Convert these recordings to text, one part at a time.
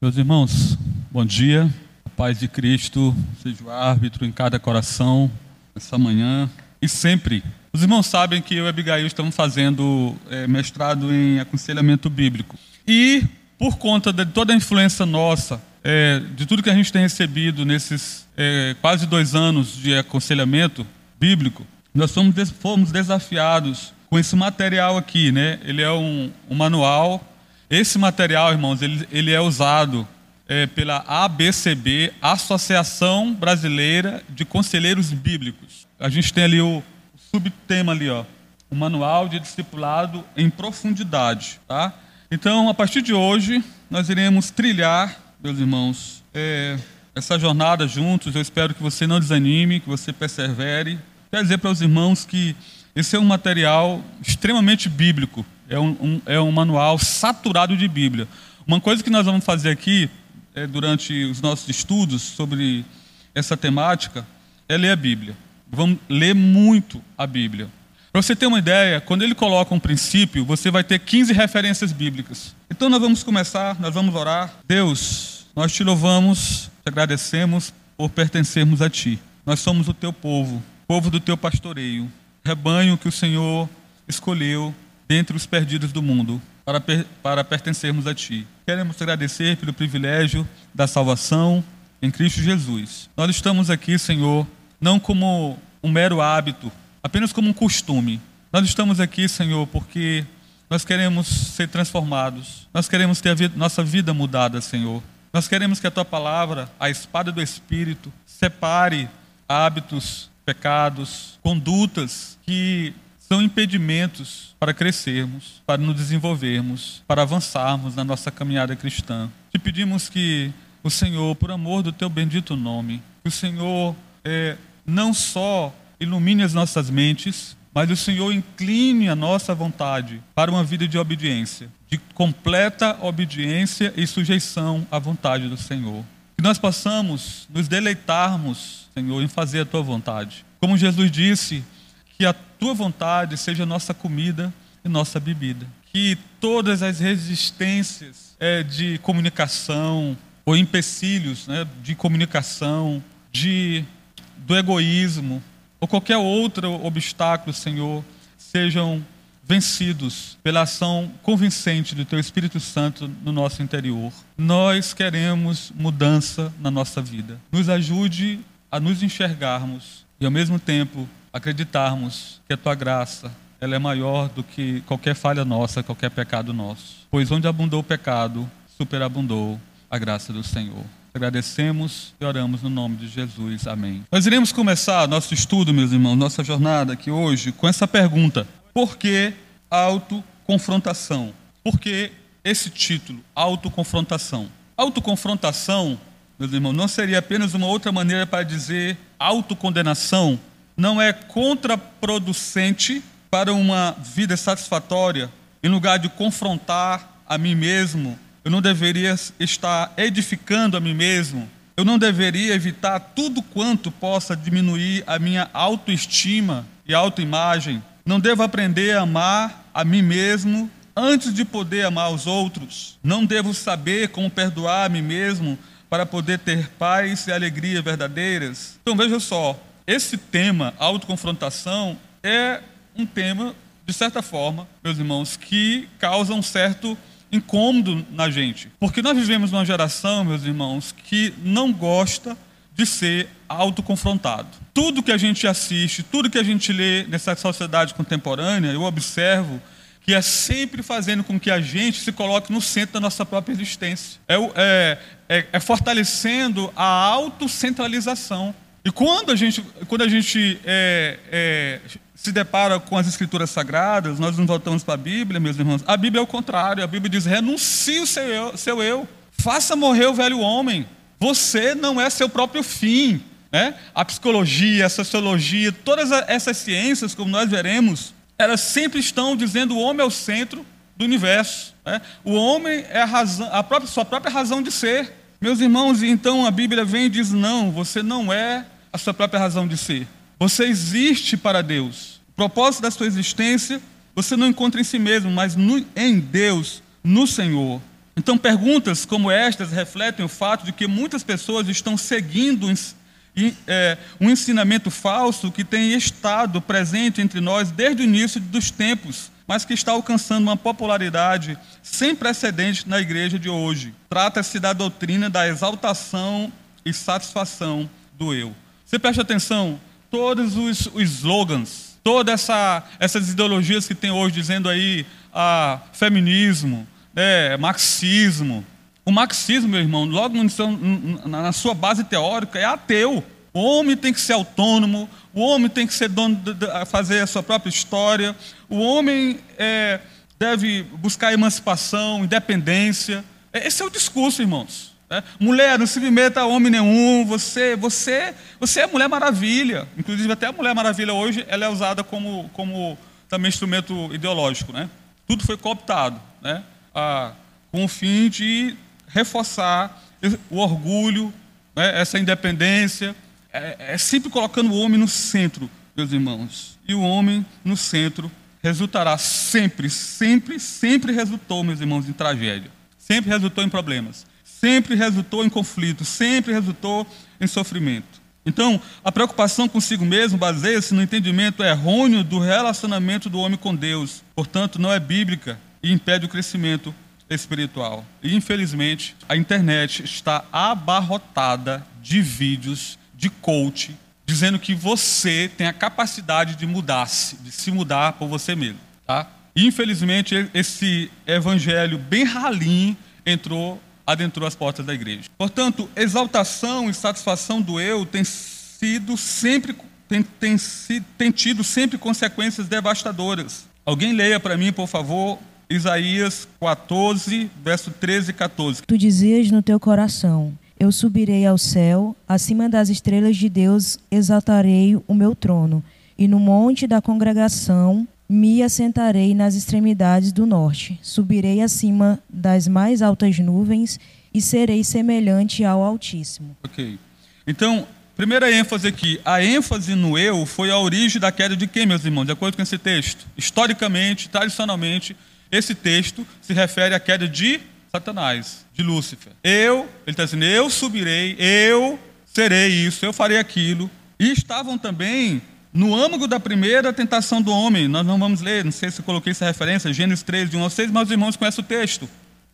Meus irmãos, bom dia. A paz de Cristo seja o árbitro em cada coração, essa manhã e sempre. Os irmãos sabem que eu e Abigail estamos fazendo é, mestrado em aconselhamento bíblico. E, por conta de toda a influência nossa, é, de tudo que a gente tem recebido nesses é, quase dois anos de aconselhamento bíblico, nós fomos, fomos desafiados com esse material aqui, né? Ele é um, um manual esse material, irmãos, ele, ele é usado é, pela ABCB, Associação Brasileira de Conselheiros Bíblicos. A gente tem ali o, subtema ali, ó, o Manual de Discipulado em Profundidade, tá? Então, a partir de hoje, nós iremos trilhar, meus irmãos, é, essa jornada juntos. Eu espero que você não desanime, que você persevere. Quero dizer para os irmãos que esse é um material extremamente bíblico é um, um, é um manual saturado de Bíblia. Uma coisa que nós vamos fazer aqui, é, durante os nossos estudos sobre essa temática, é ler a Bíblia. Vamos ler muito a Bíblia. Para você ter uma ideia, quando ele coloca um princípio, você vai ter 15 referências bíblicas. Então nós vamos começar, nós vamos orar. Deus, nós te louvamos, te agradecemos por pertencermos a ti. Nós somos o teu povo, povo do teu pastoreio, rebanho que o Senhor escolheu dentre os perdidos do mundo, para, para pertencermos a Ti. Queremos te agradecer pelo privilégio da salvação em Cristo Jesus. Nós estamos aqui, Senhor, não como um mero hábito, apenas como um costume. Nós estamos aqui, Senhor, porque nós queremos ser transformados. Nós queremos ter vida, nossa vida mudada, Senhor. Nós queremos que a tua palavra, a espada do Espírito, separe hábitos, pecados, condutas que são impedimentos para crescermos, para nos desenvolvermos, para avançarmos na nossa caminhada cristã. Te pedimos que o Senhor, por amor do teu bendito nome, que o Senhor é, não só ilumine as nossas mentes, mas o Senhor incline a nossa vontade para uma vida de obediência, de completa obediência e sujeição à vontade do Senhor. Que nós possamos nos deleitarmos, Senhor, em fazer a tua vontade. Como Jesus disse, que a tua vontade seja nossa comida e nossa bebida. Que todas as resistências é, de comunicação ou empecilhos né, de comunicação, de, do egoísmo ou qualquer outro obstáculo, Senhor, sejam vencidos pela ação convincente do Teu Espírito Santo no nosso interior. Nós queremos mudança na nossa vida. Nos ajude a nos enxergarmos e, ao mesmo tempo, acreditarmos que a tua graça ela é maior do que qualquer falha nossa, qualquer pecado nosso. Pois onde abundou o pecado, superabundou a graça do Senhor. Agradecemos e oramos no nome de Jesus. Amém. Nós iremos começar nosso estudo, meus irmãos, nossa jornada aqui hoje com essa pergunta: por que autoconfrontação? Por que esse título, autoconfrontação? Autoconfrontação, meus irmãos, não seria apenas uma outra maneira para dizer autocondenação, não é contraproducente para uma vida satisfatória, em lugar de confrontar a mim mesmo, eu não deveria estar edificando a mim mesmo, eu não deveria evitar tudo quanto possa diminuir a minha autoestima e autoimagem. Não devo aprender a amar a mim mesmo antes de poder amar os outros. Não devo saber como perdoar a mim mesmo para poder ter paz e alegria verdadeiras. Então veja só, esse tema, autoconfrontação, é um tema, de certa forma, meus irmãos, que causa um certo incômodo na gente. Porque nós vivemos numa geração, meus irmãos, que não gosta de ser autoconfrontado. Tudo que a gente assiste, tudo que a gente lê nessa sociedade contemporânea, eu observo que é sempre fazendo com que a gente se coloque no centro da nossa própria existência. É, é, é, é fortalecendo a autocentralização. E quando a gente, quando a gente é, é, se depara com as escrituras sagradas, nós nos voltamos para a Bíblia, meus irmãos, a Bíblia é o contrário. A Bíblia diz: renuncie o seu eu, seu eu, faça morrer o velho homem. Você não é seu próprio fim. Né? A psicologia, a sociologia, todas essas ciências, como nós veremos, elas sempre estão dizendo o homem é o centro do universo. Né? O homem é a, razão, a própria, sua própria razão de ser. Meus irmãos, então a Bíblia vem e diz: não, você não é a sua própria razão de ser. Você existe para Deus. O propósito da sua existência você não encontra em si mesmo, mas no, em Deus, no Senhor. Então, perguntas como estas refletem o fato de que muitas pessoas estão seguindo é, um ensinamento falso que tem estado presente entre nós desde o início dos tempos, mas que está alcançando uma popularidade sem precedentes na igreja de hoje. Trata-se da doutrina da exaltação e satisfação do eu. Você preste atenção, todos os, os slogans, todas essa, essas ideologias que tem hoje dizendo aí ah, feminismo, é, marxismo. O marxismo, meu irmão, logo na sua base teórica, é ateu. O homem tem que ser autônomo, o homem tem que ser dono de, de, fazer a sua própria história, o homem é, deve buscar emancipação, independência. É, esse é o discurso, irmãos. É, mulher, não se submeta a homem nenhum, você, você, você é Mulher Maravilha. Inclusive, até a Mulher Maravilha hoje ela é usada como, como também instrumento ideológico. Né? Tudo foi cooptado né? ah, com o fim de reforçar o orgulho, né? essa independência é, é sempre colocando o homem no centro, meus irmãos. E o homem no centro resultará sempre, sempre, sempre resultou, meus irmãos, em tragédia. Sempre resultou em problemas. Sempre resultou em conflito. Sempre resultou em sofrimento. Então, a preocupação consigo mesmo baseia-se no entendimento errôneo do relacionamento do homem com Deus. Portanto, não é bíblica e impede o crescimento espiritual. E, infelizmente, a internet está abarrotada de vídeos de coach, dizendo que você tem a capacidade de mudar-se, de se mudar por você mesmo. Tá? Infelizmente, esse evangelho bem ralinho entrou, adentrou as portas da igreja. Portanto, exaltação e satisfação do eu tem sido sempre, tem, tem, tem tido sempre consequências devastadoras. Alguém leia para mim, por favor, Isaías 14, verso 13 e 14. Tu dizias no teu coração: eu subirei ao céu, acima das estrelas de Deus exaltarei o meu trono, e no monte da congregação me assentarei nas extremidades do norte. Subirei acima das mais altas nuvens e serei semelhante ao Altíssimo. Ok. Então, primeira ênfase aqui. A ênfase no eu foi a origem da queda de quem, meus irmãos? De acordo com esse texto. Historicamente, tradicionalmente, esse texto se refere à queda de Satanás, de Lúcifer. Eu, ele está dizendo, eu subirei, eu serei isso, eu farei aquilo. E estavam também no âmago da primeira tentação do homem. Nós não vamos ler, não sei se coloquei essa referência, Gênesis 13, de 1 a 6, mas os irmãos conhecem o texto.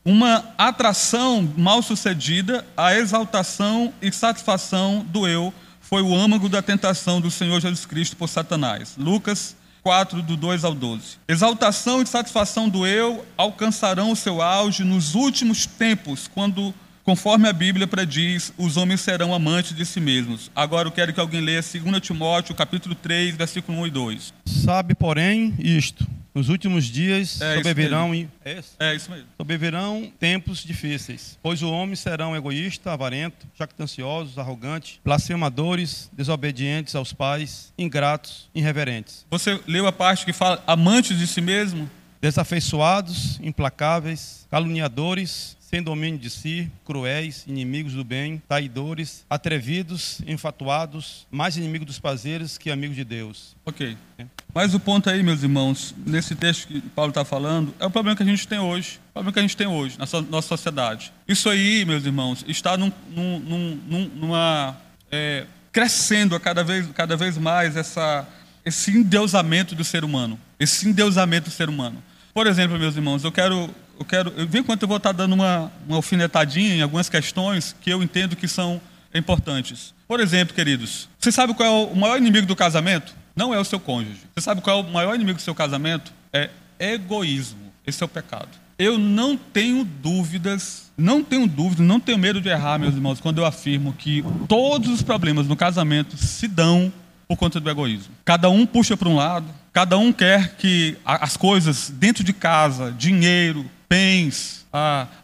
Uma atração mal sucedida, a exaltação e satisfação do eu foi o âmago da tentação do Senhor Jesus Cristo por Satanás. Lucas 4, do 2 ao 12. Exaltação e satisfação do eu alcançarão o seu auge nos últimos tempos, quando, conforme a Bíblia prediz, os homens serão amantes de si mesmos. Agora eu quero que alguém leia 2 Timóteo, capítulo 3, versículo 1 e 2. Sabe, porém, isto nos últimos dias é sobrevirão, é, é isso mesmo. sobrevirão tempos difíceis, pois o homem serão egoísta, avarento, jactanciosos, arrogantes, blasfemadores, desobedientes aos pais, ingratos, irreverentes. Você leu a parte que fala amantes de si mesmo? Desafeiçoados, implacáveis, caluniadores, sem domínio de si, cruéis, inimigos do bem, traidores, atrevidos, enfatuados, mais inimigos dos prazeres que amigos de Deus. Ok. É. Mas o ponto aí, meus irmãos, nesse texto que Paulo está falando, é o problema que a gente tem hoje. O problema que a gente tem hoje na nossa sociedade. Isso aí, meus irmãos, está num, num, num, numa. É, crescendo cada vez, cada vez mais essa, esse endeusamento do ser humano. Esse endeusamento do ser humano. Por exemplo, meus irmãos, eu quero eu quero, eu vi quanto eu vou estar dando uma, uma alfinetadinha em algumas questões que eu entendo que são importantes. Por exemplo, queridos, você sabe qual é o maior inimigo do casamento? Não é o seu cônjuge. Você sabe qual é o maior inimigo do seu casamento? É egoísmo. Esse é o pecado. Eu não tenho dúvidas, não tenho dúvidas, não tenho medo de errar, meus irmãos, quando eu afirmo que todos os problemas no casamento se dão por conta do egoísmo. Cada um puxa para um lado, cada um quer que as coisas dentro de casa, dinheiro, bens,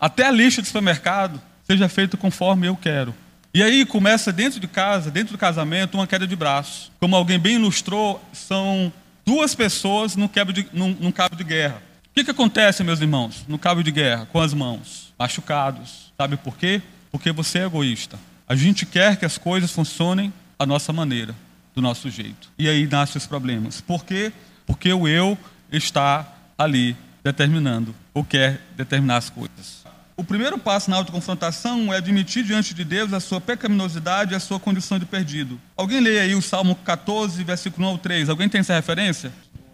até a lista do supermercado seja feita conforme eu quero. E aí começa dentro de casa, dentro do casamento, uma queda de braço. Como alguém bem ilustrou, são duas pessoas num, de, num, num cabo de guerra. O que, que acontece, meus irmãos, no cabo de guerra, com as mãos? Machucados. Sabe por quê? Porque você é egoísta. A gente quer que as coisas funcionem à nossa maneira, do nosso jeito. E aí nascem os problemas. Por quê? Porque o eu está ali determinando ou quer determinar as coisas. o primeiro passo na autoconfrontação é admitir diante de Deus a sua pecaminosidade e a sua condição de perdido. Alguém lê aí o Salmo 14, versículo 1 ao 3. Alguém tem essa referência?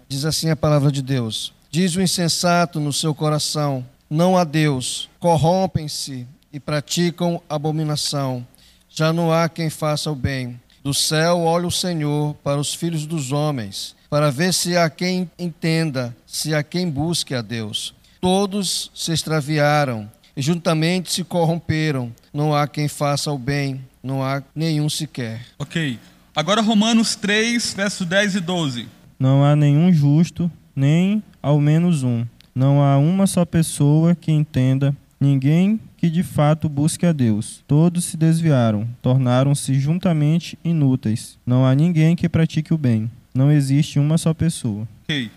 Diz assim a palavra de Deus: Diz o insensato no seu coração: Não há Deus. Corrompem-se e praticam abominação. Já não há quem faça o bem. Do céu olha o Senhor para os filhos dos homens, para ver se há quem entenda, se há quem busque a Deus. Todos se extraviaram e juntamente se corromperam. Não há quem faça o bem, não há nenhum sequer. Ok. Agora Romanos 3, versos 10 e 12. Não há nenhum justo, nem ao menos um. Não há uma só pessoa que entenda, ninguém que de fato busque a Deus. Todos se desviaram, tornaram-se juntamente inúteis. Não há ninguém que pratique o bem. Não existe uma só pessoa. Ok.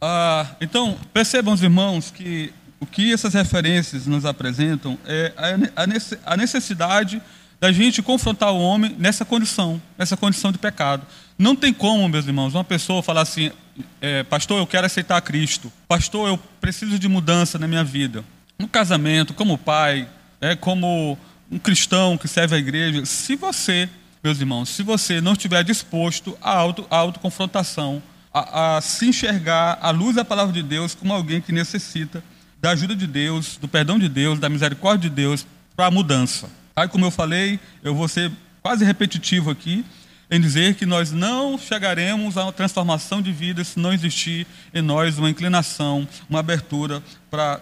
Ah, então, percebam os irmãos que o que essas referências nos apresentam é a necessidade da gente confrontar o homem nessa condição, nessa condição de pecado. Não tem como, meus irmãos, uma pessoa falar assim, é, pastor, eu quero aceitar Cristo, pastor, eu preciso de mudança na minha vida. No casamento, como pai, é, como um cristão que serve a igreja, se você, meus irmãos, se você não estiver disposto à, auto, à autoconfrontação, a, a se enxergar à luz da palavra de Deus como alguém que necessita da ajuda de Deus, do perdão de Deus, da misericórdia de Deus para a mudança. Aí, como eu falei, eu vou ser quase repetitivo aqui em dizer que nós não chegaremos a uma transformação de vida se não existir em nós uma inclinação, uma abertura para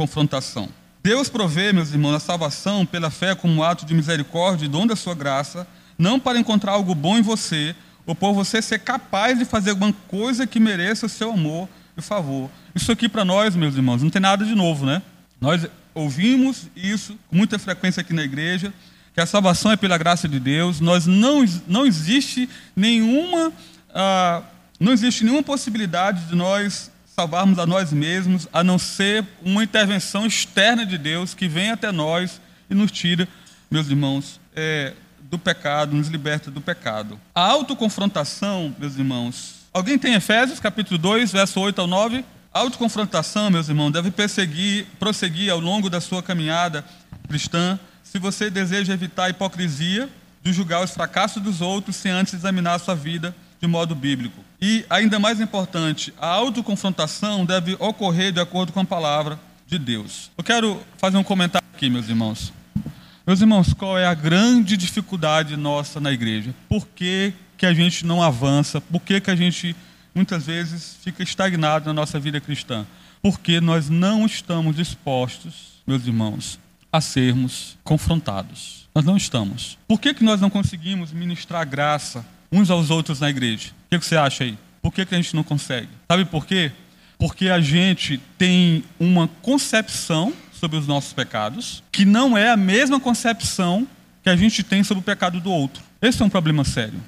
autoconfrontação. Deus provê, meus irmãos, a salvação pela fé como ato de misericórdia e dom da sua graça, não para encontrar algo bom em você, ou por você ser capaz de fazer alguma coisa que mereça o seu amor e favor. Isso aqui para nós, meus irmãos, não tem nada de novo, né? Nós ouvimos isso com muita frequência aqui na igreja, que a salvação é pela graça de Deus. Nós não, não existe nenhuma ah, não existe nenhuma possibilidade de nós salvarmos a nós mesmos, a não ser uma intervenção externa de Deus que vem até nós e nos tira, meus irmãos, é, do pecado, nos liberta do pecado. A autoconfrontação, meus irmãos. Alguém tem Efésios, capítulo 2, verso 8 ao 9? A autoconfrontação, meus irmãos, deve perseguir, prosseguir ao longo da sua caminhada cristã, se você deseja evitar a hipocrisia de julgar os fracassos dos outros sem antes examinar a sua vida de modo bíblico. E, ainda mais importante, a autoconfrontação deve ocorrer de acordo com a palavra de Deus. Eu quero fazer um comentário aqui, meus irmãos. Meus irmãos, qual é a grande dificuldade nossa na igreja? Por que, que a gente não avança? Por que, que a gente muitas vezes fica estagnado na nossa vida cristã, porque nós não estamos dispostos, meus irmãos, a sermos confrontados. Nós não estamos. Por que, que nós não conseguimos ministrar graça uns aos outros na igreja? O que, você acha aí? Por que, que a gente não consegue? Sabe por quê? Porque a gente tem uma concepção sobre os nossos pecados que não é a mesma concepção que a gente tem sobre o pecado do outro. Esse é um problema sério.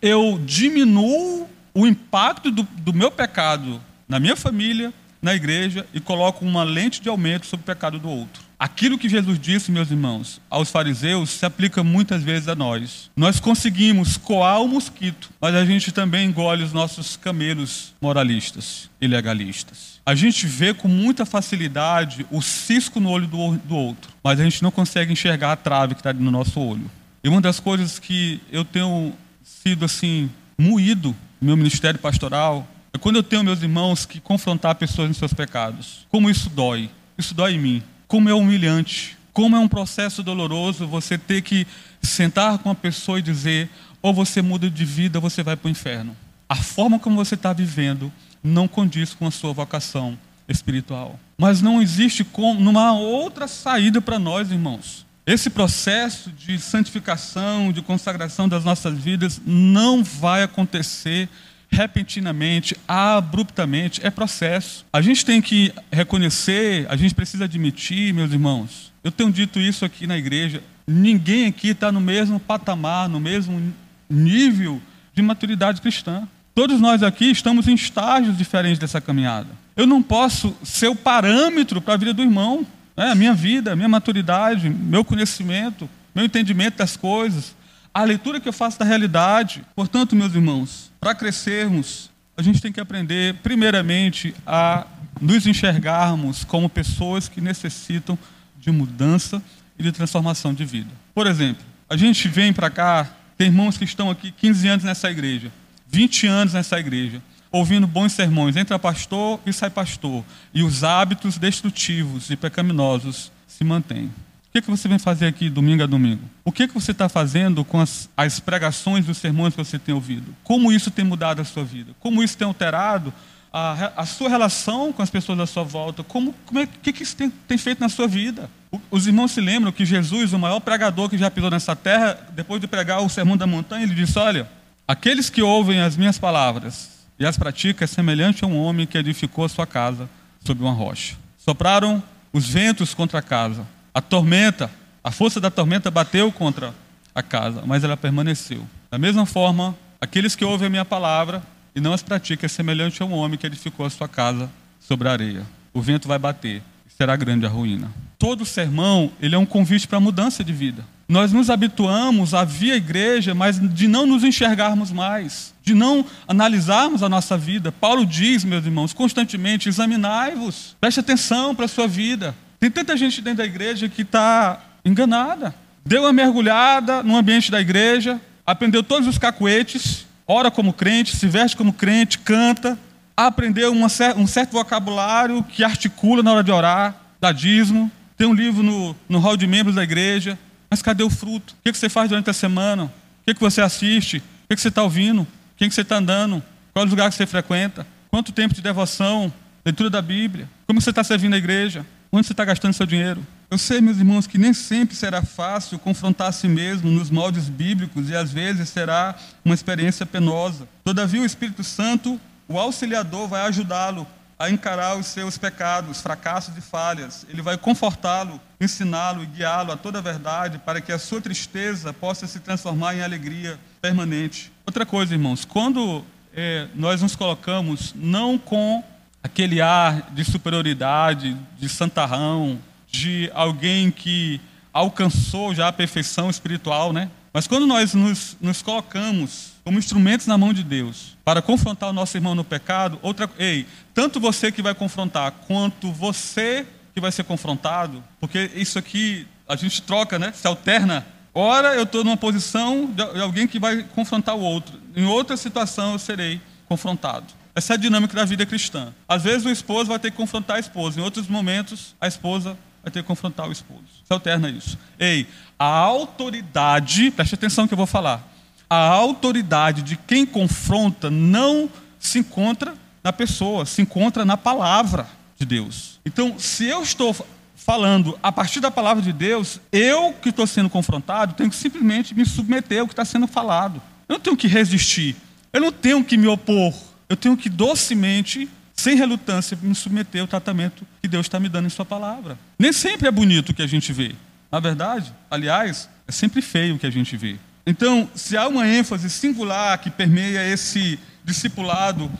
Eu diminuo o impacto do, do meu pecado na minha família, na igreja, e coloco uma lente de aumento sobre o pecado do outro. Aquilo que Jesus disse, meus irmãos, aos fariseus, se aplica muitas vezes a nós. Nós conseguimos coar o mosquito, mas a gente também engole os nossos camelos moralistas e legalistas. A gente vê com muita facilidade o cisco no olho do, outro, mas a gente não consegue enxergar a trave que está no nosso olho. E uma das coisas que eu tenho sido assim moído meu ministério pastoral, é quando eu tenho meus irmãos que confrontar pessoas em seus pecados. Como isso dói. Isso dói em mim. Como é humilhante. Como é um processo doloroso você ter que sentar com uma pessoa e dizer: ou você muda de vida, ou você vai para o inferno. A forma como você está vivendo não condiz com a sua vocação espiritual. Mas não existe como, numa outra saída para nós, irmãos. Esse processo de santificação, de consagração das nossas vidas não vai acontecer repentinamente, abruptamente, é processo. A gente tem que reconhecer, a gente precisa admitir, meus irmãos. Eu tenho dito isso aqui na igreja. Ninguém aqui está no mesmo patamar, no mesmo nível de maturidade cristã. Todos nós aqui estamos em estágios diferentes dessa caminhada. Eu não posso ser o parâmetro para a vida do irmão. É, a minha vida, a minha maturidade, meu conhecimento, meu entendimento das coisas, a leitura que eu faço da realidade. Portanto, meus irmãos, para crescermos, a gente tem que aprender, primeiramente, a nos enxergarmos como pessoas que necessitam de mudança e de transformação de vida. Por exemplo, a gente vem para cá, tem irmãos que estão aqui 15 anos nessa igreja, 20 anos nessa igreja, ouvindo bons sermões, entra pastor e sai pastor, e os hábitos destrutivos e pecaminosos se mantêm. O que, que você vem fazer aqui domingo a domingo? O que, que você está fazendo com as, as pregações dos sermões que você tem ouvido? Como isso tem mudado a sua vida? Como isso tem alterado a, a sua relação com as pessoas à sua volta? Como, como é, que, que isso tem, tem feito na sua vida? Os irmãos se lembram que Jesus, o maior pregador que já pisou nessa terra, depois de pregar o sermão da montanha, ele disse: Olha, aqueles que ouvem as minhas palavras e as praticam é semelhante a um homem que edificou a sua casa sobre uma rocha. Sopraram os ventos contra a casa, a tormenta, a força da tormenta bateu contra a casa, mas ela permaneceu. Da mesma forma, aqueles que ouvem a minha palavra e não as praticam é semelhante a um homem que edificou a sua casa sobre a areia. O vento vai bater e será grande a ruína. Todo sermão, ele é um convite para mudança de vida. Nós nos habituamos a vir à igreja, mas de não nos enxergarmos mais, de não analisarmos a nossa vida. Paulo diz, meus irmãos, constantemente: examinai-vos, preste atenção para a sua vida. Tem tanta gente dentro da igreja que está enganada. Deu uma mergulhada no ambiente da igreja, aprendeu todos os cacuetes, ora como crente, se veste como crente, canta, aprendeu uma, um certo vocabulário que articula na hora de orar, dá dízimo, tem um livro no, no hall de membros da igreja, mas cadê o fruto? O que, você faz durante a semana? O que, que você assiste? O que, você está ouvindo? Quem que você está andando? Qual é o lugar que você frequenta? Quanto tempo de devoção? Leitura da Bíblia? Como você está servindo a igreja? Onde você está gastando seu dinheiro? Eu sei, meus irmãos, que nem sempre será fácil confrontar a si mesmo nos moldes bíblicos e às vezes será uma experiência penosa. Todavia, o Espírito Santo, o auxiliador, vai ajudá-lo a encarar os seus pecados, fracassos e falhas. Ele vai confortá-lo, ensiná-lo e guiá-lo a toda a verdade para que a sua tristeza possa se transformar em alegria permanente. Outra coisa, irmãos, quando é, nós nos colocamos não com aquele ar de superioridade, de santarrão, de alguém que alcançou já a perfeição espiritual, né? Mas quando nós nos, nos colocamos como instrumentos na mão de Deus para confrontar o nosso irmão no pecado, outra, ei, tanto você que vai confrontar quanto você que vai ser confrontado, porque isso aqui a gente troca, né? Se alterna. Ora, eu estou numa posição de alguém que vai confrontar o outro. Em outra situação, eu serei confrontado. Essa é a dinâmica da vida cristã. Às vezes o esposo vai ter que confrontar a esposa, em outros momentos a esposa vai ter que confrontar o esposo. Se alterna isso. Ei, a autoridade, preste atenção que eu vou falar. A autoridade de quem confronta não se encontra na pessoa, se encontra na palavra de Deus. Então, se eu estou falando a partir da palavra de Deus, eu que estou sendo confrontado, tenho que simplesmente me submeter ao que está sendo falado. Eu não tenho que resistir, eu não tenho que me opor, eu tenho que docemente sem relutância, me submeter ao tratamento que Deus está me dando em Sua palavra. Nem sempre é bonito o que a gente vê. Na verdade, aliás, é sempre feio o que a gente vê. Então, se há uma ênfase singular que permeia esse discipulado,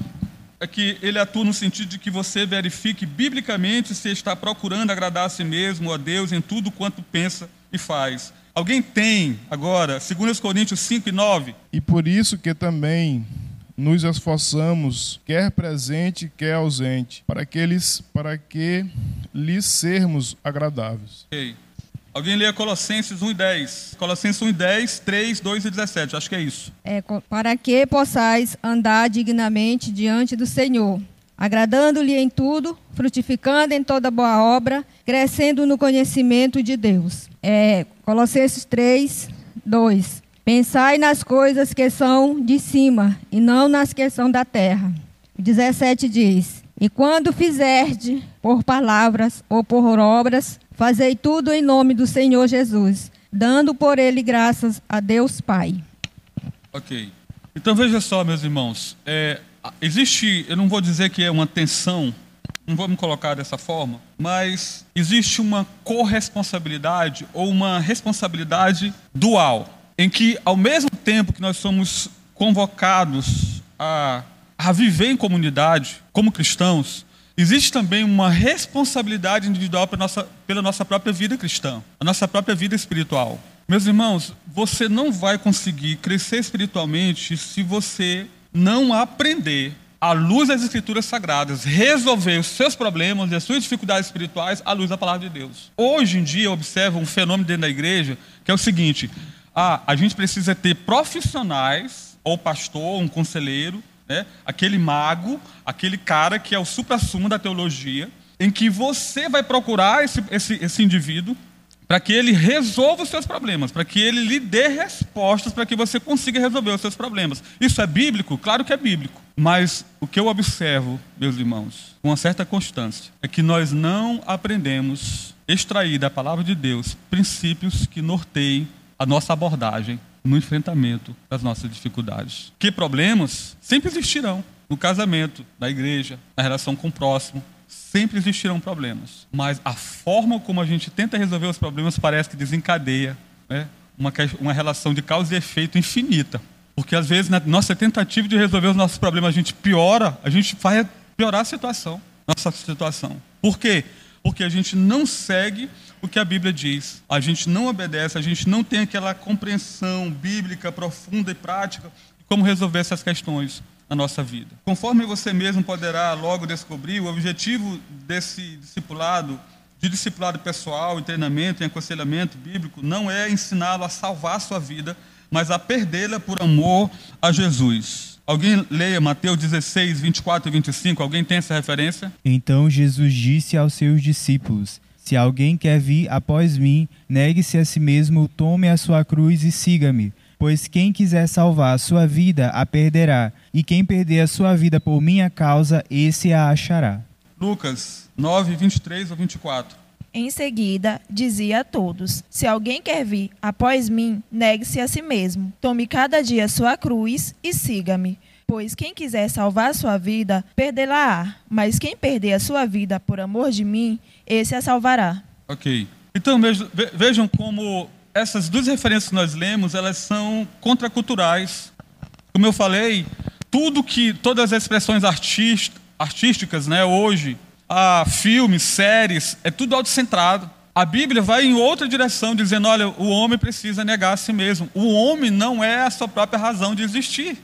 é que ele atua no sentido de que você verifique biblicamente se está procurando agradar a si mesmo, a Deus, em tudo quanto pensa e faz. Alguém tem agora, 2 Coríntios 5 e 9? E por isso que também nos esforçamos, quer presente, quer ausente, para que, eles, para que lhes sermos agradáveis. Okay. Alguém lê Colossenses 1 e 10. Colossenses 1 e 10, 3, 2 e 17. Acho que é isso. É, para que possais andar dignamente diante do Senhor, agradando-lhe em tudo, frutificando em toda boa obra, crescendo no conhecimento de Deus. É, Colossenses 3, 2. Pensai nas coisas que são de cima e não nas que são da terra. 17 diz: E quando fizerde por palavras ou por obras, fazei tudo em nome do Senhor Jesus, dando por ele graças a Deus Pai. Ok. Então veja só, meus irmãos, é, existe, eu não vou dizer que é uma tensão, não vou me colocar dessa forma, mas existe uma corresponsabilidade ou uma responsabilidade dual em que, ao mesmo tempo que nós somos convocados a, a viver em comunidade como cristãos, existe também uma responsabilidade individual nossa, pela nossa própria vida cristã, a nossa própria vida espiritual. Meus irmãos, você não vai conseguir crescer espiritualmente se você não aprender à luz das escrituras sagradas, resolver os seus problemas e as suas dificuldades espirituais à luz da palavra de Deus. Hoje em dia eu observo um fenômeno dentro da igreja que é o seguinte: ah, a gente precisa ter profissionais, ou pastor, um conselheiro, né, aquele mago, aquele cara que é o supra-sumo da teologia, em que você vai procurar esse, esse, esse indivíduo para que ele resolva os seus problemas, para que ele lhe dê respostas para que você consiga resolver os seus problemas. Isso é bíblico? Claro que é bíblico. Mas o que eu observo, meus irmãos, com uma certa constância, é que nós não aprendemos extrair da palavra de Deus princípios que norteiem a nossa abordagem no enfrentamento das nossas dificuldades. Que problemas sempre existirão no casamento, na igreja, na relação com o próximo, sempre existirão problemas, mas a forma como a gente tenta resolver os problemas parece que desencadeia né, uma, uma relação de causa e efeito infinita. Porque às vezes, na nossa tentativa de resolver os nossos problemas, a gente piora, a gente faz piorar a situação, nossa situação. Por quê? Porque a gente não segue o que a Bíblia diz, a gente não obedece, a gente não tem aquela compreensão bíblica profunda e prática de como resolver essas questões na nossa vida. Conforme você mesmo poderá logo descobrir, o objetivo desse discipulado, de discipulado pessoal, em treinamento, em aconselhamento bíblico, não é ensiná-lo a salvar a sua vida, mas a perdê-la por amor a Jesus. Alguém leia Mateus 16, 24 e 25? Alguém tem essa referência? Então Jesus disse aos seus discípulos: Se alguém quer vir após mim, negue-se a si mesmo, tome a sua cruz e siga-me. Pois quem quiser salvar a sua vida, a perderá, e quem perder a sua vida por minha causa, esse a achará. Lucas 9, 23 ou 24. Em seguida, dizia a todos: Se alguém quer vir após mim, negue-se a si mesmo. Tome cada dia sua cruz e siga-me. Pois quem quiser salvar a sua vida, perdê-la-á. Mas quem perder a sua vida por amor de mim, esse a salvará. Ok. Então vejam como essas duas referências que nós lemos, elas são contraculturais. Como eu falei, tudo que todas as expressões artísticas, né, hoje, a filmes, séries, é tudo autocentrado. A Bíblia vai em outra direção, dizendo: olha, o homem precisa negar a si mesmo. O homem não é a sua própria razão de existir.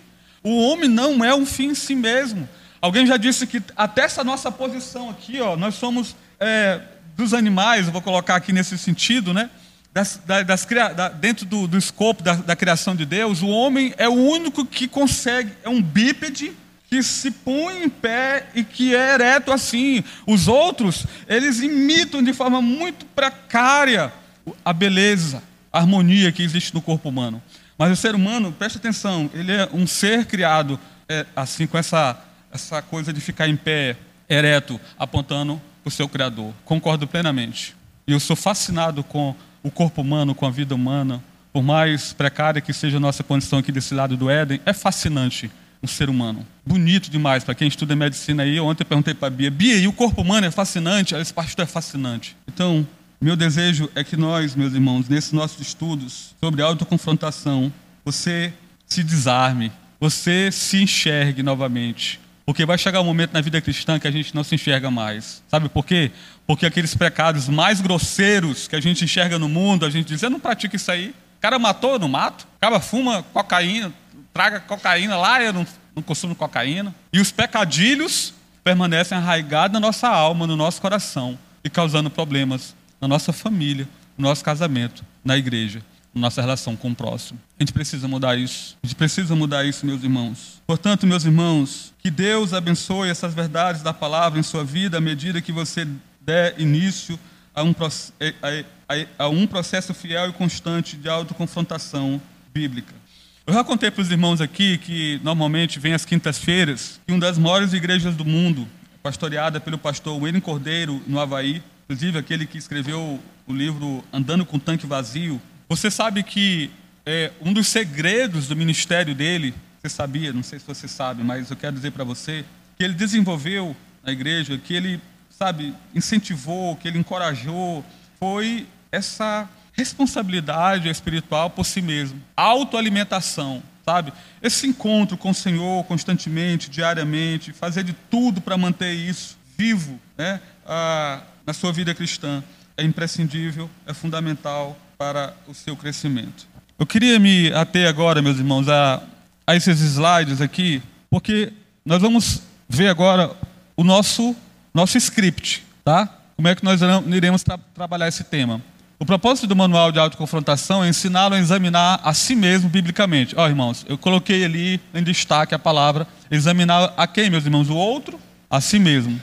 O homem não é um fim em si mesmo. Alguém já disse que até essa nossa posição aqui, ó, nós somos é, dos animais, eu vou colocar aqui nesse sentido, né? das, das, da, dentro do, do escopo da, da, criação de Deus, o homem é o único que consegue, é um bípede que se põe em pé e que é ereto assim. Os outros, eles imitam de forma muito precária a beleza, a harmonia que existe no corpo humano. Mas o ser humano, preste atenção, ele é um ser criado é, assim com essa, essa coisa de ficar em pé, ereto, apontando o seu Criador. Concordo plenamente. E eu sou fascinado com o corpo humano com a vida humana, por mais precária que seja a nossa condição aqui desse lado do Éden, é fascinante um ser humano. Bonito demais. Para quem estuda medicina aí, ontem eu perguntei para a Bia, Bia, e o corpo humano é fascinante? Esse pastor é fascinante. Então, meu desejo é que nós, meus irmãos, nesses nossos estudos sobre autoconfrontação, você se desarme, você se enxergue novamente. Porque vai chegar um momento na vida cristã que a gente não se enxerga mais. Sabe por quê? Porque aqueles pecados mais grosseiros que a gente enxerga no mundo, a gente diz, eu não pratico isso aí. O cara matou, eu não mato. O cara fuma cocaína, traga cocaína lá, eu não, não consumo cocaína. E os pecadilhos permanecem arraigados na nossa alma, no nosso coração, e causando problemas na nossa família, no nosso casamento, na igreja nossa relação com o próximo. A gente precisa mudar isso. A gente precisa mudar isso, meus irmãos. Portanto, meus irmãos, que Deus abençoe essas verdades da palavra em sua vida à medida que você der início a um, a, a, a um processo fiel e constante de autoconfrontação bíblica. Eu já contei para os irmãos aqui que normalmente vem às quintas-feiras que uma das maiores igrejas do mundo, pastoreada pelo pastor William Cordeiro, no Havaí, inclusive aquele que escreveu o livro Andando com Tanque Vazio, você sabe que é, um dos segredos do ministério dele, você sabia, não sei se você sabe, mas eu quero dizer para você, que ele desenvolveu na igreja, que ele, sabe, incentivou, que ele encorajou, foi essa responsabilidade espiritual por si mesmo, autoalimentação, sabe? Esse encontro com o Senhor constantemente, diariamente, fazer de tudo para manter isso vivo, né? Ah, na sua vida cristã é imprescindível, é fundamental para o seu crescimento. Eu queria me ater agora, meus irmãos, a, a esses slides aqui, porque nós vamos ver agora o nosso, nosso script, tá? Como é que nós iremos tra trabalhar esse tema. O propósito do manual de autoconfrontação é ensiná-lo a examinar a si mesmo biblicamente. Ó, oh, irmãos, eu coloquei ali em destaque a palavra examinar a quem, meus irmãos? O outro? A si mesmo.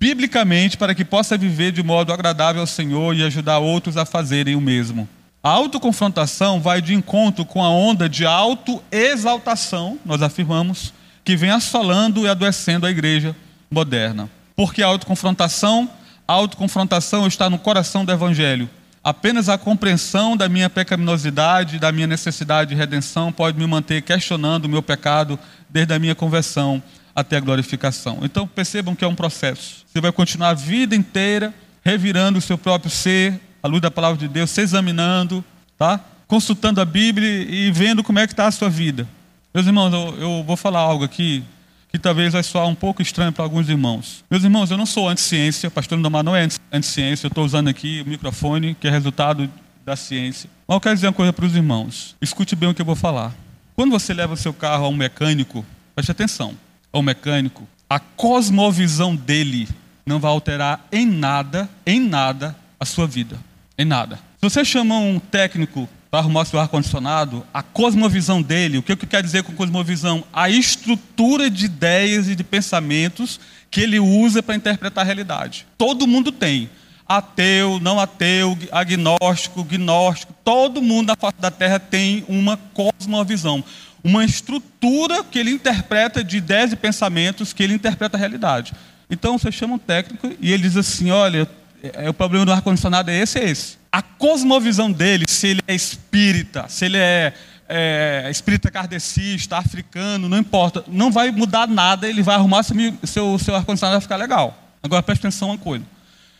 Biblicamente, para que possa viver de modo agradável ao Senhor e ajudar outros a fazerem o mesmo. A autoconfrontação vai de encontro com a onda de autoexaltação, nós afirmamos, que vem assolando e adoecendo a igreja moderna. Porque a autoconfrontação, a autoconfrontação está no coração do evangelho. Apenas a compreensão da minha pecaminosidade, da minha necessidade de redenção pode me manter questionando o meu pecado desde a minha conversão até a glorificação. Então percebam que é um processo. Você vai continuar a vida inteira revirando o seu próprio ser, à luz da palavra de Deus, se examinando, tá? Consultando a Bíblia e vendo como é que está a sua vida. Meus irmãos, eu, eu vou falar algo aqui que talvez vai soar um pouco estranho para alguns irmãos. Meus irmãos, eu não sou anti-ciência, pastor Lindomar não é anti-ciência, eu estou usando aqui o microfone, que é resultado da ciência. Mas eu quero dizer uma coisa para os irmãos. Escute bem o que eu vou falar. Quando você leva o seu carro a um mecânico, preste atenção, ao mecânico, a cosmovisão dele não vai alterar em nada, em nada, a sua vida. Em nada. Se você chama um técnico para arrumar seu ar-condicionado, a cosmovisão dele, o que eu quero dizer com cosmovisão? A estrutura de ideias e de pensamentos que ele usa para interpretar a realidade. Todo mundo tem. Ateu, não ateu, agnóstico, gnóstico, todo mundo na face da Terra tem uma cosmovisão. Uma estrutura que ele interpreta de ideias e pensamentos que ele interpreta a realidade. Então você chama um técnico e ele diz assim: olha, é, o problema do ar-condicionado é esse, é esse. A cosmovisão dele, se ele é espírita, se ele é, é espírita kardecista, africano, não importa, não vai mudar nada, ele vai arrumar seu, seu, seu ar-condicionado vai ficar legal. Agora preste atenção uma coisa.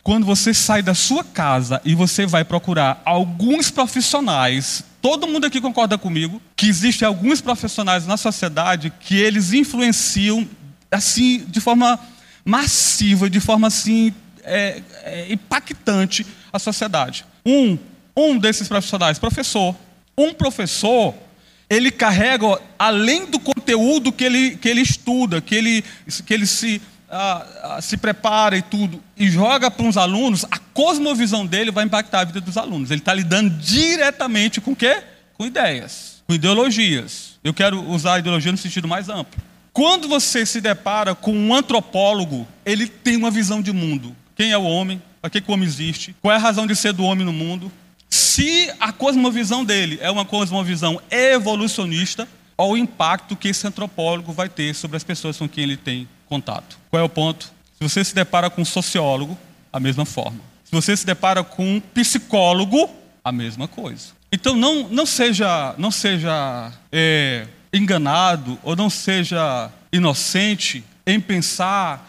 Quando você sai da sua casa e você vai procurar alguns profissionais, todo mundo aqui concorda comigo, que existem alguns profissionais na sociedade que eles influenciam assim de forma massiva, de forma assim é, é, impactante a sociedade. Um, um desses profissionais, professor. Um professor, ele carrega, além do conteúdo que ele, que ele estuda, que ele, que ele se, ah, se prepara e tudo, e joga para uns alunos, a cosmovisão dele vai impactar a vida dos alunos. Ele está lidando diretamente com o quê? Com ideias, com ideologias. Eu quero usar a ideologia no sentido mais amplo. Quando você se depara com um antropólogo, ele tem uma visão de mundo. Quem é o homem? Para que, que o homem existe? Qual é a razão de ser do homem no mundo? Se a cosmovisão dele é uma cosmovisão evolucionista, qual o impacto que esse antropólogo vai ter sobre as pessoas com quem ele tem contato? Qual é o ponto? Se você se depara com um sociólogo, a mesma forma. Se você se depara com um psicólogo, a mesma coisa. Então não, não seja, não seja é, enganado ou não seja inocente em pensar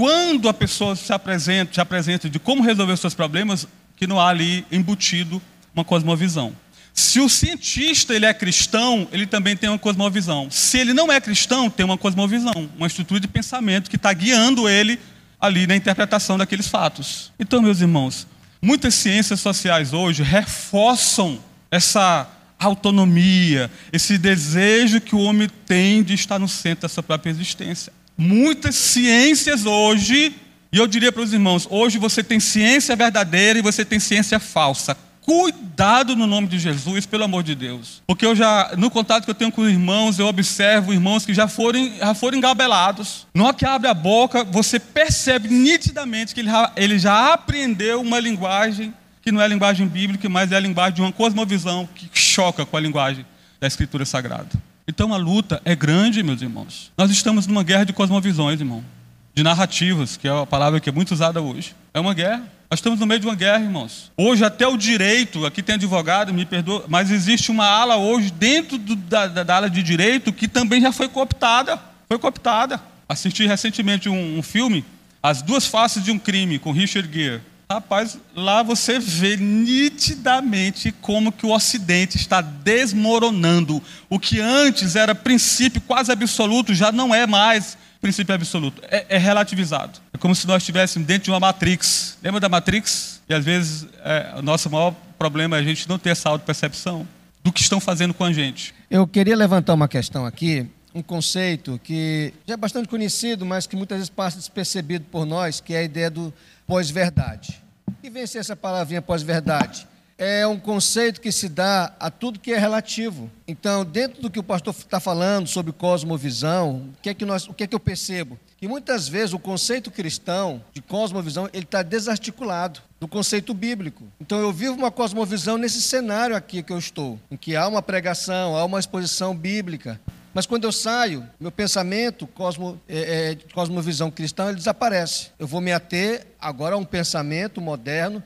quando a pessoa se apresenta, se apresenta de como resolver os seus problemas, que não há ali embutido uma cosmovisão. Se o cientista ele é cristão, ele também tem uma cosmovisão. Se ele não é cristão, tem uma cosmovisão, uma estrutura de pensamento que está guiando ele ali na interpretação daqueles fatos. Então, meus irmãos, muitas ciências sociais hoje reforçam essa autonomia, esse desejo que o homem tem de estar no centro da sua própria existência muitas ciências hoje, e eu diria para os irmãos: hoje você tem ciência verdadeira e você tem ciência falsa. Cuidado no nome de Jesus, pelo amor de Deus. Porque eu já, no contato que eu tenho com os irmãos, eu observo irmãos que já foram, já foram engabelados. Na hora que abre a boca, você percebe nitidamente que ele já, ele já aprendeu uma linguagem que não é a linguagem bíblica, mas é a linguagem de uma cosmovisão que choca com a linguagem da Escritura Sagrada. Então a luta é grande, meus irmãos. Nós estamos numa guerra de cosmovisões, irmão. De narrativas, que é a palavra que é muito usada hoje. É uma guerra. Nós estamos no meio de uma guerra, irmãos. Hoje, até o direito, aqui tem advogado, me perdoa, mas existe uma ala hoje dentro do, da, da, ala de direito que também já foi cooptada. Foi cooptada. Assisti recentemente um, um filme, As Duas Faces de um Crime, com Richard Gere. Rapaz, lá você vê nitidamente como que o Ocidente está desmoronando. O que antes era princípio quase absoluto, já não é mais princípio absoluto. É, é relativizado. É como se nós estivéssemos dentro de uma Matrix. Lembra da Matrix? E às vezes é, o nosso maior problema é a gente não ter essa auto-percepção do que estão fazendo com a gente. Eu queria levantar uma questão aqui um conceito que já é bastante conhecido, mas que muitas vezes passa despercebido por nós, que é a ideia do pós-verdade. Que vem ser essa palavrinha pós-verdade? É um conceito que se dá a tudo que é relativo. Então, dentro do que o pastor está falando sobre cosmovisão, o que é que, nós, o que, é que eu percebo? Que muitas vezes o conceito cristão de cosmovisão ele está desarticulado do conceito bíblico. Então eu vivo uma cosmovisão nesse cenário aqui que eu estou, em que há uma pregação, há uma exposição bíblica, mas quando eu saio, meu pensamento, cosmo, é, é, cosmovisão cristã, ele desaparece. Eu vou me ater agora a um pensamento moderno,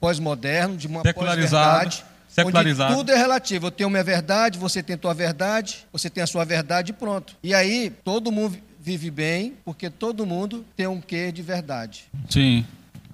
pós-moderno, de uma pós-verdade. Secularizado. Onde tudo é relativo. Eu tenho minha verdade, você tem a tua verdade, você tem a sua verdade e pronto. E aí, todo mundo vive bem, porque todo mundo tem um quê de verdade. Sim.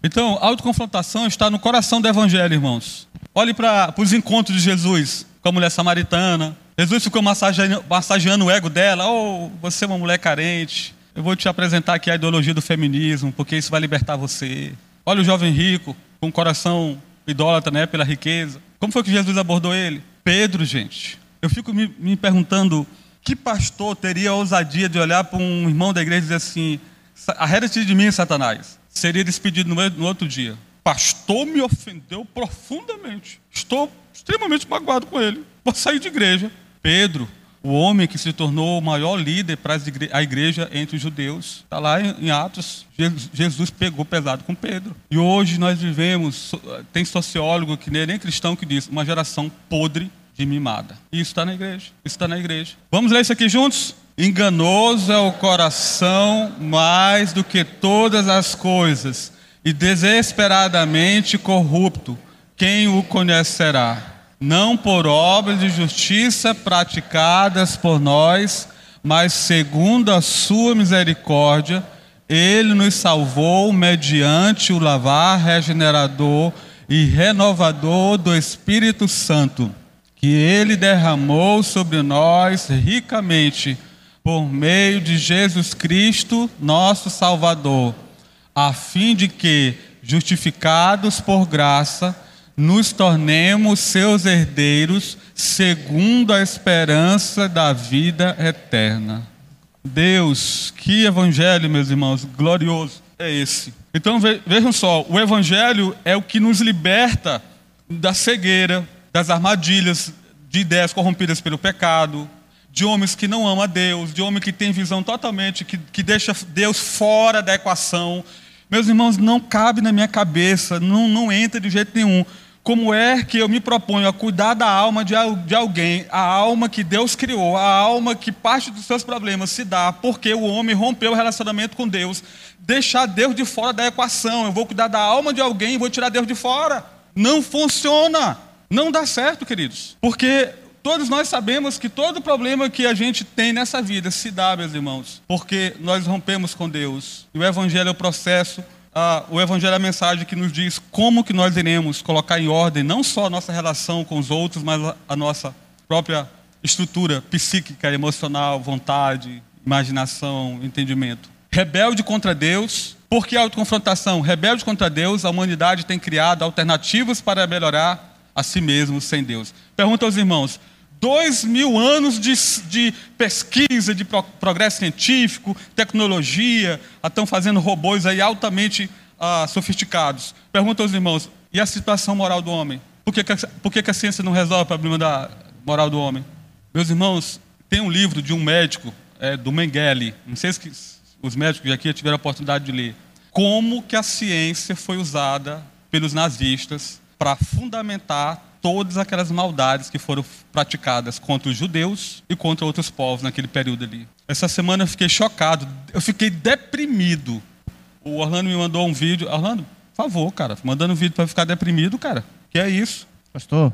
Então, a autoconfrontação está no coração do evangelho, irmãos. Olhe para os encontros de Jesus com a mulher samaritana, Jesus ficou massageando, massageando o ego dela. Oh, você é uma mulher carente. Eu vou te apresentar aqui a ideologia do feminismo, porque isso vai libertar você. Olha o jovem rico, com o coração idólatra né, pela riqueza. Como foi que Jesus abordou ele? Pedro, gente. Eu fico me, me perguntando que pastor teria a ousadia de olhar para um irmão da igreja e dizer assim: arreda-te de mim, Satanás. Seria despedido no, no outro dia. Pastor me ofendeu profundamente. Estou extremamente magoado com ele. Vou sair de igreja. Pedro, o homem que se tornou o maior líder para a igreja entre os judeus. Está lá em Atos, Jesus pegou pesado com Pedro. E hoje nós vivemos, tem sociólogo que nem cristão que diz, uma geração podre de mimada. E isso está na igreja. Isso está na igreja. Vamos ler isso aqui juntos? Enganoso é o coração mais do que todas as coisas, e desesperadamente corrupto. Quem o conhecerá? Não por obras de justiça praticadas por nós, mas segundo a sua misericórdia, ele nos salvou mediante o lavar regenerador e renovador do Espírito Santo, que ele derramou sobre nós ricamente por meio de Jesus Cristo, nosso Salvador, a fim de que, justificados por graça, nos tornemos seus herdeiros, segundo a esperança da vida eterna. Deus, que evangelho, meus irmãos, glorioso é esse. Então vejam só, o evangelho é o que nos liberta da cegueira, das armadilhas de ideias corrompidas pelo pecado, de homens que não amam a Deus, de homens que têm visão totalmente, que, que deixa Deus fora da equação. Meus irmãos, não cabe na minha cabeça, não, não entra de jeito nenhum. Como é que eu me proponho a cuidar da alma de, de alguém, a alma que Deus criou, a alma que parte dos seus problemas se dá porque o homem rompeu o relacionamento com Deus, deixar Deus de fora da equação. Eu vou cuidar da alma de alguém e vou tirar Deus de fora. Não funciona. Não dá certo, queridos. Porque todos nós sabemos que todo problema que a gente tem nessa vida se dá, meus irmãos, porque nós rompemos com Deus. E o Evangelho é o processo ah, o Evangelho é a mensagem que nos diz como que nós iremos colocar em ordem não só a nossa relação com os outros, mas a, nossa própria estrutura psíquica, emocional, vontade, imaginação, entendimento. Rebelde contra Deus, por que autoconfrontação? Rebelde contra Deus, a humanidade tem criado alternativas para melhorar a si mesmo sem Deus. Pergunta aos irmãos: dois mil anos de, de pesquisa, de pro, progresso científico, tecnologia, estão fazendo robôs aí altamente ah, sofisticados. Pergunta aos irmãos, e a situação moral do homem? Por que, que, a, por que, que a ciência não resolve o problema da moral do homem? Meus irmãos, tem um livro de um médico, é, do Mengele, não sei se os médicos aqui tiveram a oportunidade de ler, como que a ciência foi usada pelos nazistas para fundamentar todas aquelas maldades que foram praticadas contra os judeus e contra outros povos naquele período ali. Essa semana eu fiquei chocado, eu fiquei deprimido. O Orlando me mandou um vídeo. Orlando, por favor, cara, mandando um vídeo para ficar deprimido, cara. Que é isso? Pastor,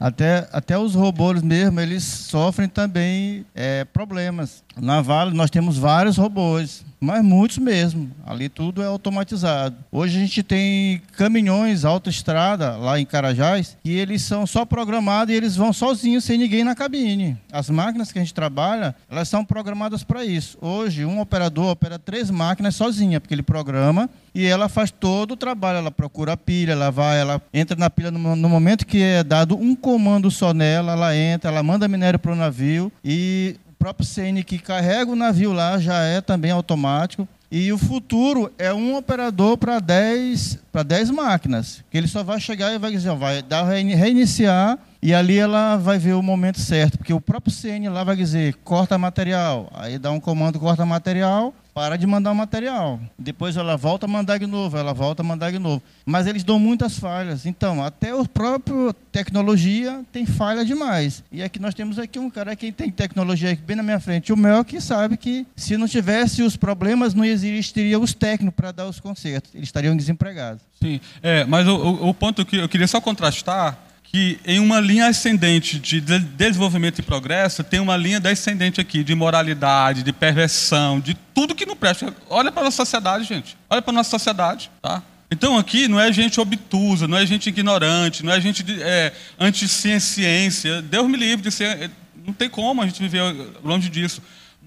até, até os robôs mesmo, eles sofrem também é, problemas. Na Vale nós temos vários robôs, mas muitos mesmo. Ali tudo é automatizado. Hoje a gente tem caminhões autoestrada lá em Carajás e eles são só programados e eles vão sozinhos sem ninguém na cabine. As máquinas que a gente trabalha, elas são programadas para isso. Hoje um operador opera três máquinas sozinha, porque ele programa e ela faz todo o trabalho. Ela procura a pilha, ela vai, ela entra na pilha no, no momento que é dado um comando só nela, ela entra, ela manda minério para o navio e próprio CN que carrega o navio lá já é também automático. E o futuro é um operador para 10 para 10 máquinas, que ele só vai chegar e vai dizer, vai dar reiniciar e ali ela vai ver o momento certo, porque o próprio CN lá vai dizer corta material, aí dá um comando corta material, para de mandar o material. Depois ela volta a mandar de novo, ela volta a mandar de novo. Mas eles dão muitas falhas. Então, até o próprio tecnologia tem falha demais. E aqui nós temos aqui um cara que tem tecnologia aqui bem na minha frente, o Mel, que sabe que se não tivesse os problemas, não existiria os técnicos para dar os consertos. Eles estariam desempregados. Sim, é, mas o, o ponto que eu queria só contrastar que em uma linha ascendente de desenvolvimento e progresso, tem uma linha descendente aqui de moralidade, de perversão, de tudo que não presta. Olha para a nossa sociedade, gente. Olha para a nossa sociedade, tá? Então aqui não é gente obtusa, não é gente ignorante, não é gente é, anti-ciência. Deus me livre de ser. Não tem como a gente viver longe disso.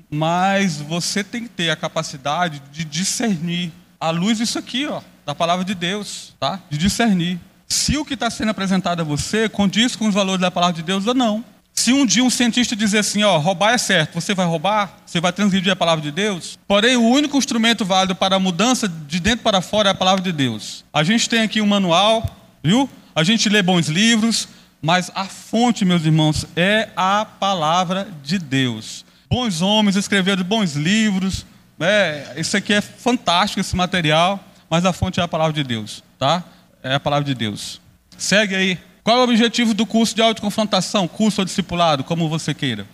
Mas você tem que ter a capacidade de discernir à luz disso aqui, ó, da palavra de Deus, tá? De discernir se o que está sendo apresentado a você condiz com os valores da palavra de Deus ou não. Se um dia um cientista dizer assim, ó, roubar é certo, você vai roubar, você vai transgredir a palavra de Deus, porém o único instrumento válido para a mudança de dentro para fora é a palavra de Deus. A gente tem aqui um manual, viu? A gente lê bons livros, mas a fonte, meus irmãos, é a palavra de Deus. Bons homens escreveram bons livros, é, isso aqui é fantástico esse material, mas a fonte é a palavra de Deus, tá? É a palavra de Deus. Segue aí. Qual é o objetivo do curso de autoconfrontação, curso ou discipulado, como você queira?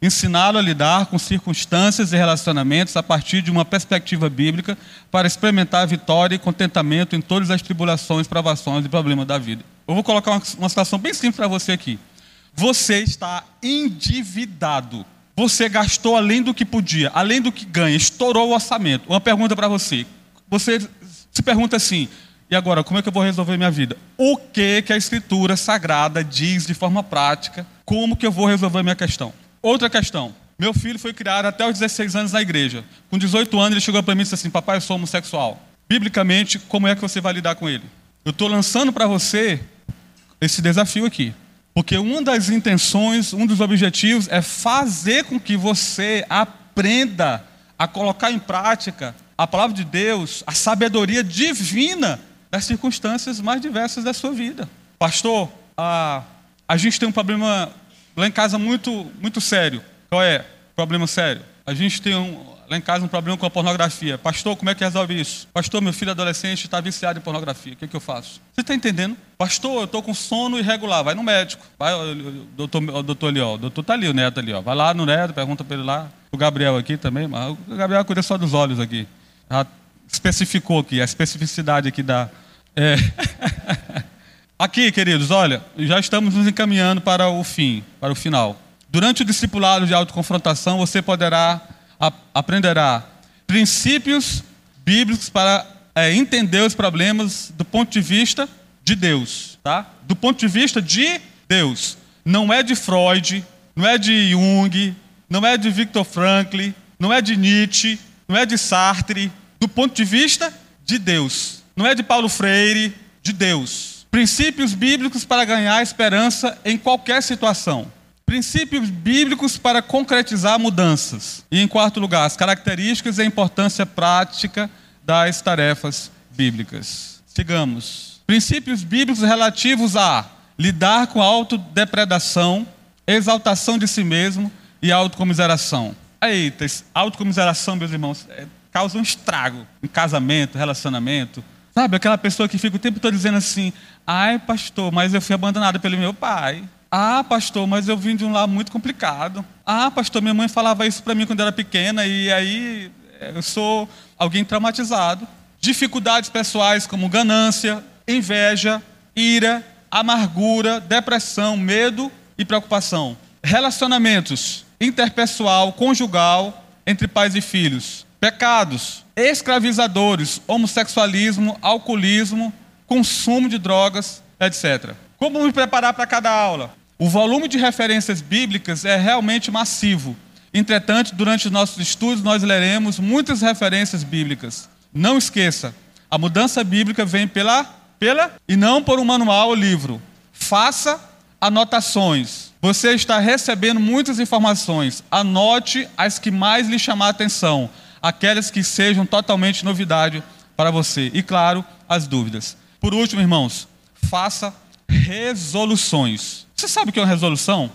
Ensiná-lo a lidar com circunstâncias e relacionamentos a partir de uma perspectiva bíblica para experimentar vitória e contentamento em todas as tribulações, provações e problemas da vida. Eu vou colocar uma, uma situação bem simples para você aqui. Você está endividado. Você gastou além do que podia, além do que ganha, estourou o orçamento. Uma pergunta para você. Você se pergunta assim: e agora, como é que eu vou resolver minha vida? O que que a escritura sagrada diz de forma prática? Como que eu vou resolver minha questão? Outra questão. Meu filho foi criado até os 16 anos na igreja. Com 18 anos ele chegou para mim e disse assim: "Papai, eu sou homossexual". Biblicamente, como é que você vai lidar com ele? Eu estou lançando para você esse desafio aqui. Porque uma das intenções, um dos objetivos é fazer com que você aprenda a colocar em prática a palavra de Deus, a sabedoria divina das circunstâncias mais diversas da sua vida. Pastor, a, a gente tem um problema lá em casa muito, muito sério. Qual é? Problema sério. A gente tem um, lá em casa um problema com a pornografia. Pastor, como é que resolve isso? Pastor, meu filho adolescente está viciado em pornografia. O que, é que eu faço? Você está entendendo? Pastor, eu estou com sono irregular. Vai no médico. Vai, doutor, o doutor ali, ó. O doutor está ali, o neto ali, ó. Vai lá no neto, pergunta para ele lá. O Gabriel aqui também. Mas o Gabriel cuida só dos olhos aqui. Já especificou aqui, a especificidade aqui da, é. Aqui, queridos, olha, já estamos nos encaminhando para o fim, para o final. Durante o discipulado de autoconfrontação, você poderá a, aprenderá princípios bíblicos para é, entender os problemas do ponto de vista de Deus, tá? Do ponto de vista de Deus, não é de Freud, não é de Jung, não é de Viktor Frankl, não é de Nietzsche, não é de Sartre, do ponto de vista de Deus não é de Paulo Freire, de Deus. Princípios bíblicos para ganhar esperança em qualquer situação. Princípios bíblicos para concretizar mudanças. E, em quarto lugar, as características e a importância prática das tarefas bíblicas. Sigamos. Princípios bíblicos relativos a lidar com a autodepredação, exaltação de si mesmo e autocomiseração. Eita, autocomiseração, meus irmãos, é, causa um estrago em casamento, relacionamento, Sabe, aquela pessoa que fica o tempo todo dizendo assim: ai, pastor, mas eu fui abandonada pelo meu pai. Ah, pastor, mas eu vim de um lar muito complicado. Ah, pastor, minha mãe falava isso para mim quando era pequena e aí eh, eu sou alguém traumatizado. Dificuldades pessoais como ganância, inveja, ira, amargura, depressão, medo e preocupação. Relacionamentos interpessoal, conjugal, entre pais e filhos. Pecados, escravizadores, homossexualismo, alcoolismo, consumo de drogas, etc. Como me preparar para cada aula? O volume de referências bíblicas é realmente massivo. Entretanto, durante os nossos estudos, nós leremos muitas referências bíblicas. Não esqueça, a mudança bíblica vem pela, pela e não por um manual ou livro. Faça anotações. Você está recebendo muitas informações. Anote as que mais lhe chamar a atenção, aquelas que sejam totalmente novidade para você. E claro, as dúvidas. Por último, irmãos, faça resoluções. Você sabe o que é uma resolução?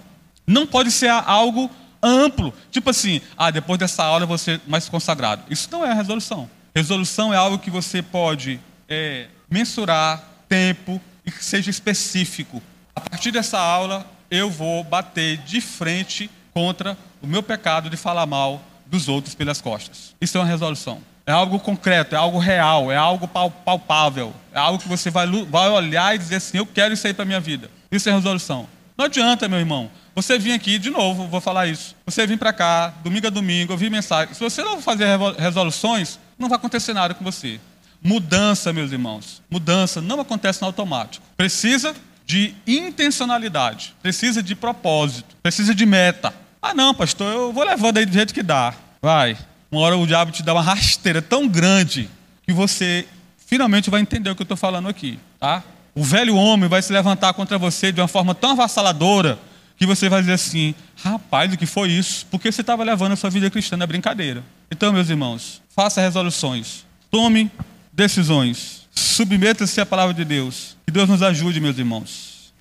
Não pode ser algo amplo, tipo assim, ah, depois dessa aula ser mais consagrado. Isso não é resolução. Resolução é algo que você pode é, mensurar tempo e que seja específico. A partir dessa aula, eu vou bater de frente contra o meu pecado de falar mal dos outros pelas costas. Isso é uma resolução. É algo concreto, é algo real, é algo palpável, é algo que você vai, vai olhar e dizer assim: eu quero isso aí para minha vida. Isso é resolução. Não adianta, meu irmão, você vir aqui, de novo, vou falar isso. Você vir para cá, domingo a domingo, ouvir mensagem. Se você não fazer resoluções, não vai acontecer nada com você. Mudança, meus irmãos. Mudança não acontece no automático. Precisa de intencionalidade, precisa de propósito, precisa de meta. Ah, não, pastor, eu vou levando aí do jeito que dá. Vai. Uma hora o diabo te dá uma rasteira tão grande que você finalmente vai entender o que eu estou falando aqui, tá? O velho homem vai se levantar contra você de uma forma tão avassaladora que você vai dizer assim: rapaz, o que foi isso? Porque você estava levando a sua vida cristã na brincadeira. Então, meus irmãos, faça resoluções, tome decisões, submeta-se à palavra de Deus. Que Deus nos ajude, meus irmãos.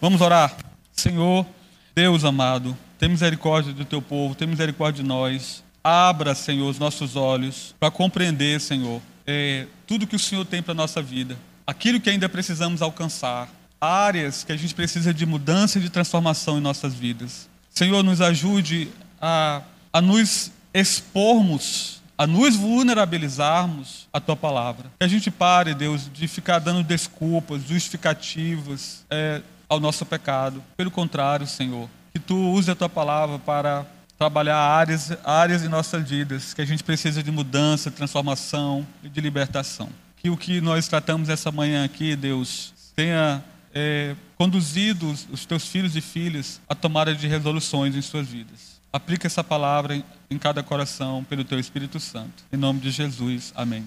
Vamos orar. Senhor, Deus amado, tem misericórdia do teu povo, tem misericórdia de nós. Abra, Senhor, os nossos olhos para compreender, Senhor, é, tudo que o Senhor tem para a nossa vida, aquilo que ainda precisamos alcançar, áreas que a gente precisa de mudança e de transformação em nossas vidas. Senhor, nos ajude a, a nos expormos, a nos vulnerabilizarmos à Tua palavra. Que a gente pare, Deus, de ficar dando desculpas, justificativas é, ao nosso pecado. Pelo contrário, Senhor, que Tu use a Tua palavra para trabalhar áreas, áreas em nossas vidas que a gente precisa de mudança, transformação e de libertação. Que o que nós tratamos essa manhã aqui, Deus, tenha é, conduzido os teus filhos e filhas a tomada de resoluções em suas vidas. Aplica essa palavra em, em cada coração pelo teu Espírito Santo. Em nome de Jesus. Amém.